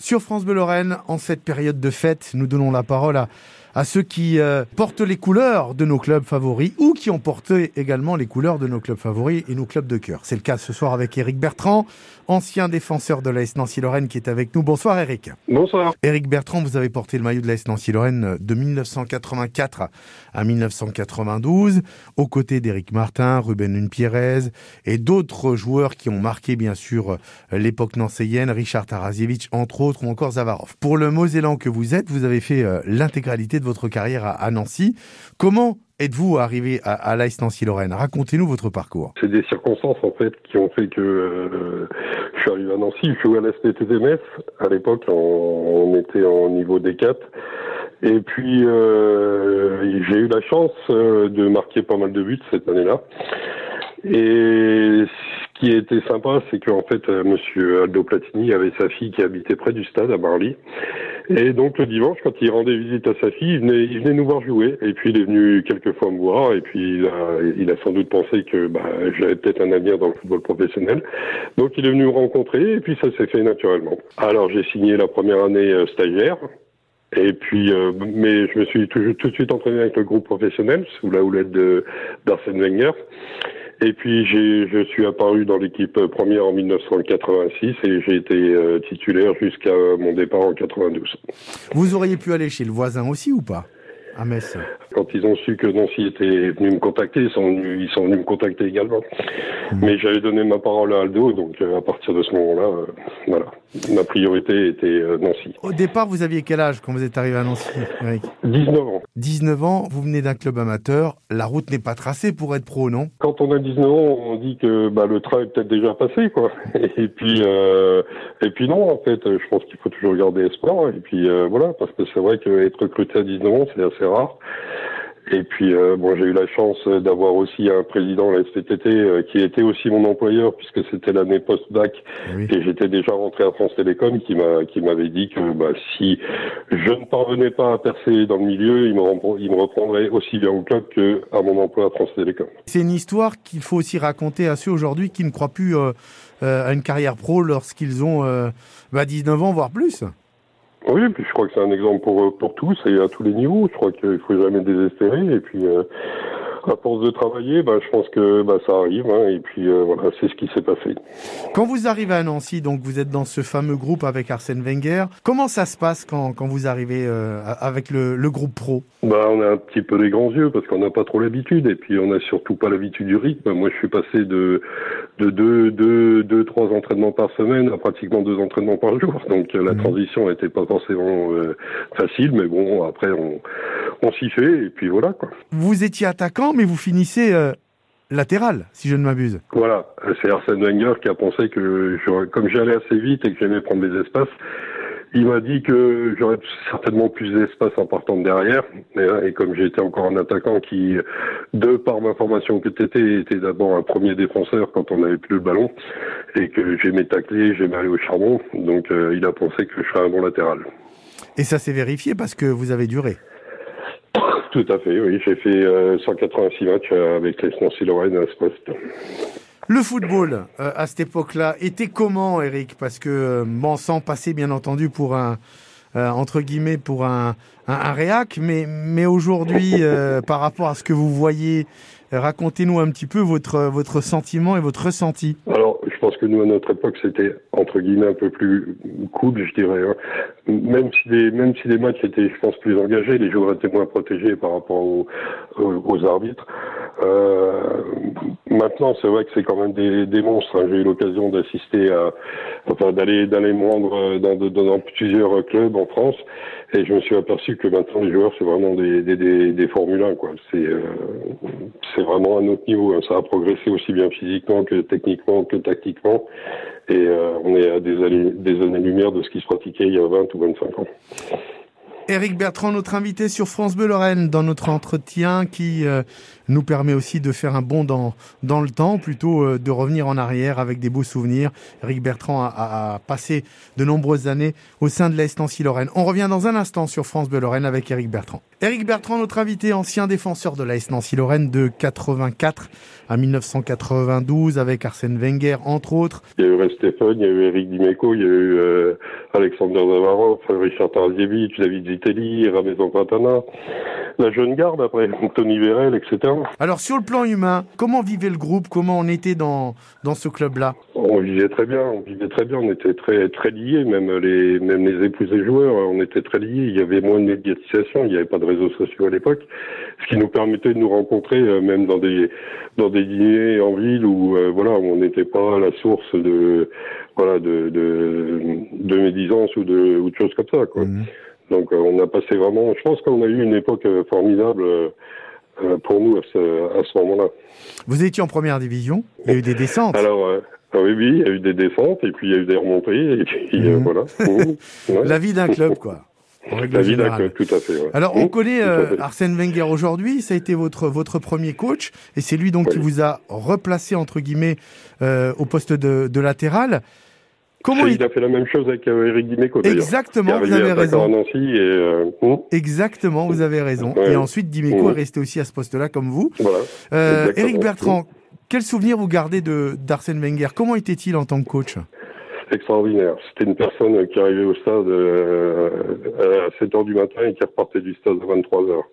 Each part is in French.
Sur France Bleu Lorraine, en cette période de fête, nous donnons la parole à, à ceux qui euh, portent les couleurs de nos clubs favoris ou qui ont porté également les couleurs de nos clubs favoris et nos clubs de cœur. C'est le cas ce soir avec Eric Bertrand, ancien défenseur de l'AS Nancy-Lorraine qui est avec nous. Bonsoir Eric. Bonsoir. Eric Bertrand, vous avez porté le maillot de l'AS Nancy-Lorraine de 1984 à 1992 aux côtés d'Éric Martin, Ruben Lune-Pierrez et d'autres joueurs qui ont marqué bien sûr l'époque nancéienne, Richard Tarazievich entre autres ou encore Zavarov. Pour le Mosellan que vous êtes, vous avez fait euh, l'intégralité de votre carrière à, Nancy. Comment êtes-vous arrivé à, à l'AS Nancy-Lorraine Racontez-nous votre parcours. C'est des circonstances en fait qui ont fait que euh, je suis arrivé à Nancy. Je jouais à l'SPTTMS. À l'époque, on, était en niveau D4. Et puis, euh, j'ai eu la chance euh, de marquer pas mal de buts cette année-là. Et ce qui était sympa, c'est qu'en fait, Monsieur Aldo Platini avait sa fille qui habitait près du stade à Marly. Et donc le dimanche, quand il rendait visite à sa fille, il venait, il venait nous voir jouer. Et puis il est venu quelques fois me voir. Et puis il a, il a sans doute pensé que bah, j'avais peut-être un avenir dans le football professionnel. Donc il est venu me rencontrer. Et puis ça s'est fait naturellement. Alors j'ai signé la première année euh, stagiaire. Et puis, euh, mais je me suis tout, de suite entraîné avec le groupe professionnel sous la houlette d'Arsène Wenger. Et puis je suis apparu dans l'équipe première en 1986 et j'ai été euh, titulaire jusqu'à mon départ en 92. Vous auriez pu aller chez le voisin aussi ou pas? À Metz Quand ils ont su que Nancy était venu me contacter, ils sont venus, ils sont venus me contacter également. Mmh. Mais j'avais donné ma parole à Aldo, donc euh, à partir de ce moment-là, euh, voilà ma priorité était euh, Nancy. Au départ, vous aviez quel âge quand vous êtes arrivé à Nancy, Eric? 19 ans. 19 ans, vous venez d'un club amateur. La route n'est pas tracée pour être pro, non? Quand on a 19 ans, on dit que bah, le train est peut-être déjà passé, quoi. Et puis, euh, et puis non, en fait, je pense qu'il faut toujours garder espoir. Et puis voilà, parce que c'est vrai qu'être recruté à 19 ans, c'est assez. Et puis, euh, bon, j'ai eu la chance d'avoir aussi un président de la STTT euh, qui était aussi mon employeur puisque c'était l'année post-bac et j'étais déjà rentré à France Télécom qui m'a qui m'avait dit que bah, si je ne parvenais pas à percer dans le milieu, il me, il me reprendrait aussi bien au club que à mon emploi à France Télécom. C'est une histoire qu'il faut aussi raconter à ceux aujourd'hui qui ne croient plus euh, à une carrière pro lorsqu'ils ont bah, 19 ans voire plus. Oui, puis je crois que c'est un exemple pour, pour tous et à tous les niveaux. Je crois qu'il faut jamais désespérer. Et puis, euh, à force de travailler, bah, je pense que bah, ça arrive. Hein, et puis euh, voilà, c'est ce qui s'est passé. Quand vous arrivez à Nancy, donc vous êtes dans ce fameux groupe avec Arsène Wenger. Comment ça se passe quand, quand vous arrivez euh, avec le, le, groupe pro? Bah, On a un petit peu les grands yeux parce qu'on n'a pas trop l'habitude. Et puis on n'a surtout pas l'habitude du rythme. Moi, je suis passé de, de deux, deux, deux, trois entraînements par semaine à pratiquement deux entraînements par jour. Donc la mmh. transition n'était pas forcément euh, facile. Mais bon, après, on, on s'y fait. Et puis voilà. Quoi. Vous étiez attaquant mais vous finissez euh, latéral, si je ne m'abuse. Voilà, c'est Arsène Wenger qui a pensé que comme j'allais assez vite et que j'aimais prendre des espaces, il m'a dit que j'aurais certainement plus d'espace en partant de derrière. Et, comme j'étais encore un attaquant qui, de par ma formation que TT, était d'abord un premier défenseur quand on n'avait plus le ballon, et que j'aimais tacler, j'aimais aller au charbon, donc euh, il a pensé que je serais un bon latéral. Et ça s'est vérifié parce que vous avez duré tout à fait, oui. J'ai fait 186 euh, matchs euh, avec les Nancy-Lorraine à ce poste. Le football, euh, à cette époque-là, était comment, Eric? Parce que Mansan passait, bien entendu, pour un, entre guillemets, pour un, un, réac, mais, mais aujourd'hui, par rapport à ce que vous voyez, racontez-nous un petit peu votre, votre sentiment et votre ressenti. Alors, je pense que nous, à notre époque, c'était entre guillemets un peu plus cool, je dirais. Hein. Même si les matchs étaient, je pense, plus engagés, les joueurs étaient moins protégés par rapport aux, arbitres. Euh, maintenant, c'est vrai que c'est quand même des, monstres. Hein. J'ai eu l'occasion d'assister à, enfin, d'aller d'aller me rendre dans, dans, plusieurs clubs en France, et je me suis aperçu que maintenant les joueurs, c'est vraiment des des, Formule 1, quoi. C'est euh, c'est vraiment un autre niveau. Hein. Ça a progressé aussi bien physiquement que techniquement que tactiquement. Et euh, on est à des années, des années-lumière de ce qui se pratiquait il y a 20 ou 25 ans. Eric Bertrand, notre invité sur France Bleu dans notre entretien qui euh, nous permet aussi de faire un bond dans, le temps, plutôt euh, de revenir en arrière avec des beaux souvenirs. Eric Bertrand a, a passé de nombreuses années au sein de l'Est Nancy Lorraine. On revient dans un instant sur France Bleu avec Eric Bertrand. Eric Bertrand, notre invité, ancien défenseur de l'AS Nancy Lorraine de 84 à 1992 avec Arsène Wenger, entre autres. Il y a eu Stéphane, il y a eu Eric Dimeco, il y a eu euh, Alexander Zavarov, Richard Tarziewicz, David Zitelli, Ramezan Quintana, la jeune garde après, Tony Vérel, etc. Alors sur le plan humain, comment vivait le groupe? Comment on était dans, dans ce club-là? On vivait très bien, on vivait très bien, on était très très liés, même les même les épouses des joueurs, on était très liés. Il y avait moins de médiatisation, il n'y avait pas de réseaux sociaux à l'époque, ce qui nous permettait de nous rencontrer euh, même dans des dans des dîners en ville où euh, voilà on n'était pas à la source de voilà de de, de médisance ou de ou de choses comme ça quoi. Mmh. Donc euh, on a passé vraiment, je pense qu'on a eu une époque formidable pour nous à ce, moment-là. Vous étiez en première division, il y a eu des descentes. Alors ah oui, oui, il y a eu des descentes et puis il y a eu des remontées et puis mmh. voilà. Mmh. La vie d'un club quoi. La vie d'un club, tout à fait. Ouais. Alors, on mmh, connaît euh, Arsène Wenger aujourd'hui. Ça a été votre votre premier coach, et c'est lui donc qui vous a replacé entre guillemets euh, au poste de, de latéral. Comment il... il... a fait la même chose avec euh, Eric Dimeco Exactement, vous avez raison. Nancy et, euh... Exactement, vous avez raison. Ouais. Et ensuite, Dimeco mmh. est resté aussi à ce poste-là comme vous. Voilà. Euh, Eric Bertrand, quel souvenir vous gardez de d'Arsène Wenger? Comment était-il en tant que coach? Extraordinaire. C'était une personne qui arrivait au stade euh, à 7 heures du matin et qui repartait du stade à 23 heures.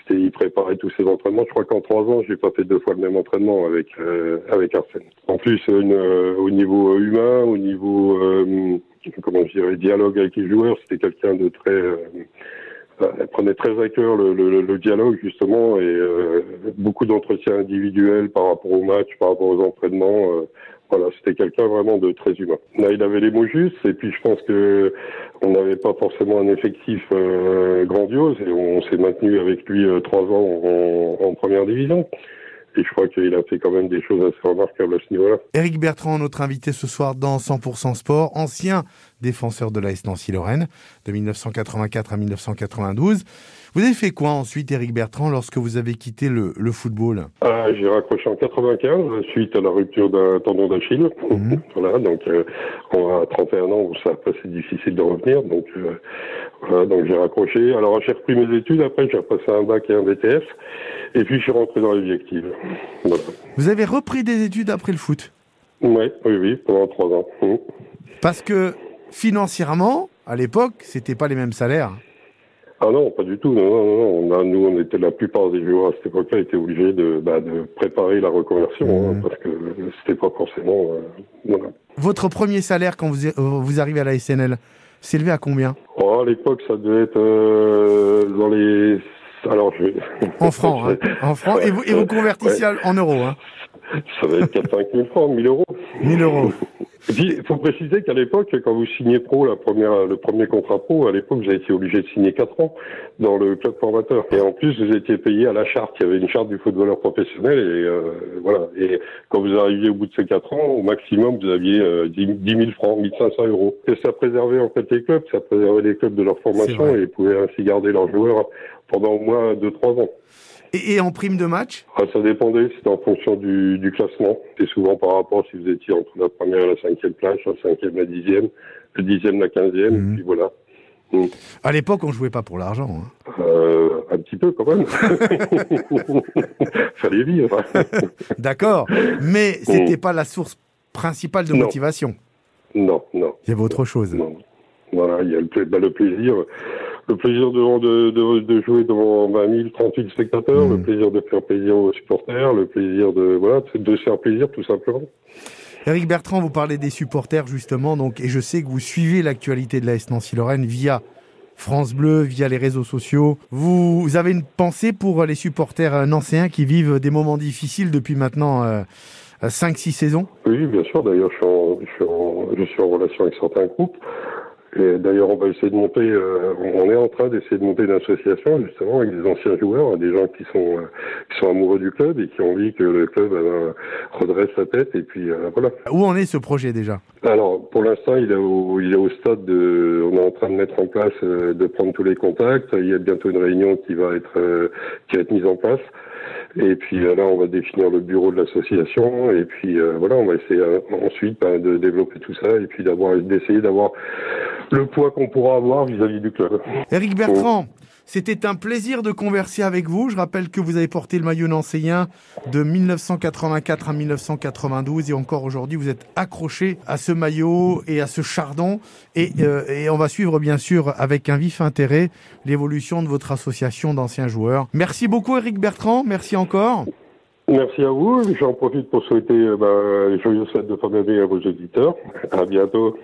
C'était, il préparait tous ses entraînements. Je crois qu'en trois ans, j'ai pas fait deux fois le même entraînement avec euh, avec Arsène. En plus, une, euh, au niveau humain, au niveau euh, comment je dirais, dialogue avec les joueurs, c'était quelqu'un de très euh, elle prenait très à cœur le, le, le dialogue justement et euh, beaucoup d'entretiens individuels par rapport au match, par rapport aux entraînements. Euh, voilà, c'était quelqu'un vraiment de très humain. Là, il avait les mots justes et puis je pense que on n'avait pas forcément un effectif euh, grandiose et on s'est maintenu avec lui euh, trois ans en, première division. Et je crois qu'il a fait quand même des choses assez remarquables à ce niveau-là. Éric Bertrand, notre invité ce soir dans 100% Sport, ancien défenseur de l'AS Nancy-Lorraine, de 1984 à 1992. Vous avez fait quoi ensuite, Éric Bertrand, lorsque vous avez quitté le, le football? Ah, J'ai raccroché en 95 suite à la rupture d'un tendon d'Achille. Mmh. voilà, donc euh, on a 31 ans, ça c'est difficile de revenir, donc euh, voilà, donc j'ai raccroché. Alors j'ai repris mes études. Après, j'ai passé un bac et un BTS, et puis je suis rentré dans Voilà. Vous avez repris des études après le foot? Oui, oui, oui, pendant trois ans. Mmh. Parce que financièrement, à l'époque, c'était pas les mêmes salaires. Ah non, pas du tout. Non, non, non. On a, nous, on était la plupart des joueurs à cette époque-là étaient obligés de, bah, de préparer la reconversion mmh. hein, parce que c'était pas forcément. Euh, voilà. Votre premier salaire quand vous, vous arrivez à la SNL s'élevait à combien? Oh, À l'époque, ça devait être euh, dans les. Alors, je... En francs, hein. En francs. Et vous, et vous convertissez ouais. en euros, hein Ça va être 4 5 000 francs, 1000 euros. 1000 euros. Il faut préciser qu'à l'époque, quand vous signez pro, la première, le premier contrat pro, à l'époque, vous avez été obligé de signer 4 ans dans le club formateur. Et en plus, vous étiez payé à la charte. Il y avait une charte du footballeur professionnel et euh, voilà. Et quand vous arriviez au bout de ces 4 ans, au maximum, vous aviez euh, 10, 10 000 francs, 1500 euros. Et ça préservait en fait les clubs, ça préservait les clubs de leur formation et ils pouvaient ainsi garder leurs joueurs pendant au moins 2-3 ans. Et, et, en prime de match ah, Ça dépendait, c'était en fonction du, du classement. Et souvent par rapport si vous étiez entre la première et la cinquième place, la cinquième, la dixième, le dixième, la quinzième, mmh. et puis voilà. Mmh. À l'époque, on jouait pas pour l'argent. Hein. Euh, un petit peu quand même. Fallait vivre. D'accord, mais c'était mmh. pas la source principale de non. motivation. Non, non. Il y avait autre chose. Non. Voilà, il y a le, bah, le plaisir le plaisir de, de, de, de, jouer devant 20 000, 30 000 spectateurs, mmh. le plaisir de faire plaisir aux supporters, le plaisir de voilà, de se faire plaisir tout simplement. Eric Bertrand, vous parlez des supporters justement, donc et je sais que vous suivez l'actualité de la S Nancy Lorraine via France Bleu, via les réseaux sociaux. Vous, vous avez une pensée pour les supporters nancéens qui vivent des moments difficiles depuis maintenant euh, 5-6 saisons? Oui, bien sûr. D'ailleurs, je, je, je, suis en relation avec certains groupes. Et d'ailleurs, on va essayer de monter, euh, on est en train d'essayer de monter une association justement avec des anciens joueurs, des gens qui sont euh, qui sont amoureux du club et qui ont envie que le club euh, redresse sa tête. Et puis voilà. Où en est ce projet déjà? Alors, pour l'instant, il est au il est au stade de, on est en train de mettre en place, de prendre tous les contacts. Il y a bientôt une réunion qui va être qui va être mise en place. Et puis là, on va définir le bureau de l'association. Et puis voilà, on va essayer ensuite ben, de développer tout ça et puis d'avoir d'essayer d'avoir le poids qu'on pourra avoir vis-à-vis du club. Éric Bertrand, c'était un plaisir de converser avec vous. Je rappelle que vous avez porté le maillot nancéen de 1984 à 1992 et encore aujourd'hui vous êtes accroché à ce maillot et à ce chardon et, euh, et on va suivre bien sûr avec un vif intérêt l'évolution de votre association d'anciens joueurs. Merci beaucoup Éric Bertrand, merci encore. Merci à vous. J'en profite pour souhaiter euh, bah, les joyeuses fêtes de fin d'année à vos auditeurs. À bientôt.